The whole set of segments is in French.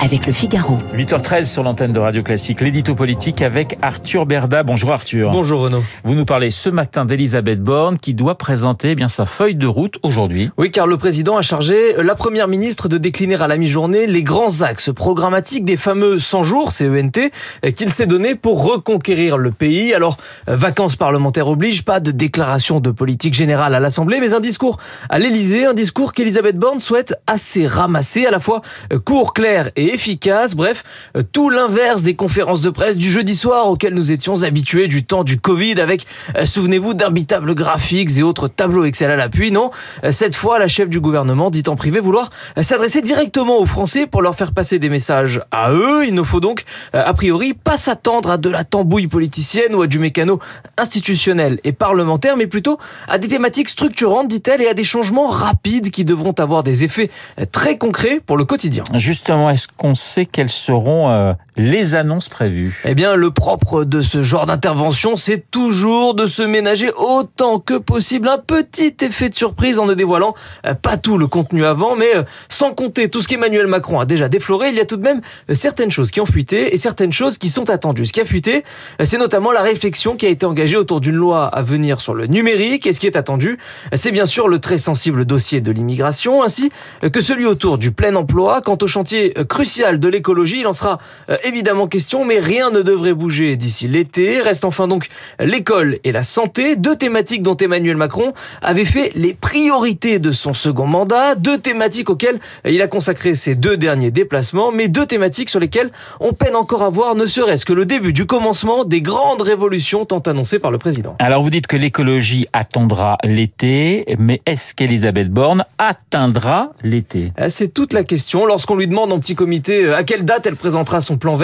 avec le Figaro. 8h13 sur l'antenne de Radio Classique, l'édito politique avec Arthur Berda. Bonjour Arthur. Bonjour Renaud. Vous nous parlez ce matin d'Elisabeth Borne qui doit présenter eh bien sa feuille de route aujourd'hui. Oui, car le président a chargé la première ministre de décliner à la mi-journée les grands axes programmatiques des fameux 100 jours, CENT, qu'il s'est donné pour reconquérir le pays. Alors, vacances parlementaires oblige, pas de déclaration de politique générale à l'Assemblée, mais un discours à l'Élysée, un discours qu'Elisabeth Borne souhaite assez ramasser, à la fois court, clair et efficace. Bref, euh, tout l'inverse des conférences de presse du jeudi soir auxquelles nous étions habitués du temps du Covid avec, euh, souvenez-vous, d'imbitables graphiques et autres tableaux Excel à l'appui. Non, euh, cette fois, la chef du gouvernement dit en privé vouloir s'adresser directement aux Français pour leur faire passer des messages à eux. Il ne faut donc, a priori, pas s'attendre à de la tambouille politicienne ou à du mécano institutionnel et parlementaire, mais plutôt à des thématiques structurantes, dit-elle, et à des changements rapides qui devront avoir des effets très concrets pour le quotidien. Justement, est-ce qu'on sait quelles seront euh, les annonces prévues Eh bien, le propre de ce genre d'intervention, c'est toujours de se ménager autant que possible un petit effet de surprise en ne dévoilant euh, pas tout le contenu avant, mais euh, sans compter tout ce qu'Emmanuel Macron a déjà défloré, il y a tout de même certaines choses qui ont fuité et certaines choses qui sont attendues. Ce qui a fuité, c'est notamment la réflexion qui a été engagée autour d'une loi à venir sur le numérique et ce qui est attendu, c'est bien sûr le très sensible dossier de l'immigration ainsi que celui autour du plein emploi. Quant au chantier crucial de l'écologie. Il en sera euh, évidemment question, mais rien ne devrait bouger d'ici l'été. Reste enfin donc l'école et la santé, deux thématiques dont Emmanuel Macron avait fait les priorités de son second mandat, deux thématiques auxquelles il a consacré ses deux derniers déplacements, mais deux thématiques sur lesquelles on peine encore à voir ne serait-ce que le début du commencement des grandes révolutions tant annoncées par le président. Alors vous dites que l'écologie attendra l'été, mais est-ce qu'Elisabeth Borne atteindra l'été? Euh, C'est toute la question. Lorsqu'on lui demande en petit comité euh, à quelle date elle présentera son plan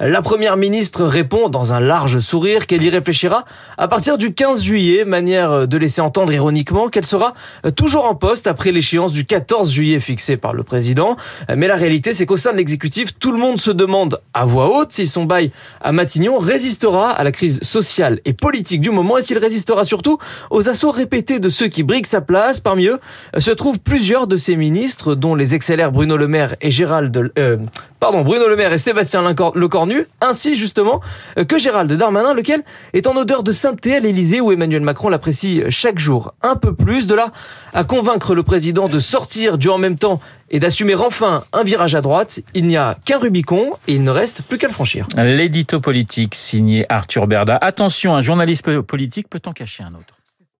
La première ministre répond dans un large sourire qu'elle y réfléchira à partir du 15 juillet, manière de laisser entendre ironiquement qu'elle sera toujours en poste après l'échéance du 14 juillet fixée par le président. Mais la réalité, c'est qu'au sein de l'exécutif, tout le monde se demande à voix haute si son bail à Matignon résistera à la crise sociale et politique du moment et s'il résistera surtout aux assauts répétés de ceux qui briguent sa place. Parmi eux se trouvent plusieurs de ses ministres, dont les XLR Bruno Le Maire et Gérald, euh, pardon, Bruno Le Maire et Sébastien Lecornu, ainsi justement euh, que Gérald Darmanin, lequel est en odeur de sainteté à l'Elysée où Emmanuel Macron l'apprécie chaque jour un peu plus. De là à convaincre le président de sortir du en même temps et d'assumer enfin un virage à droite, il n'y a qu'un Rubicon et il ne reste plus qu'à le franchir. L'édito politique signé Arthur Berda. Attention, un journaliste politique peut en cacher un autre.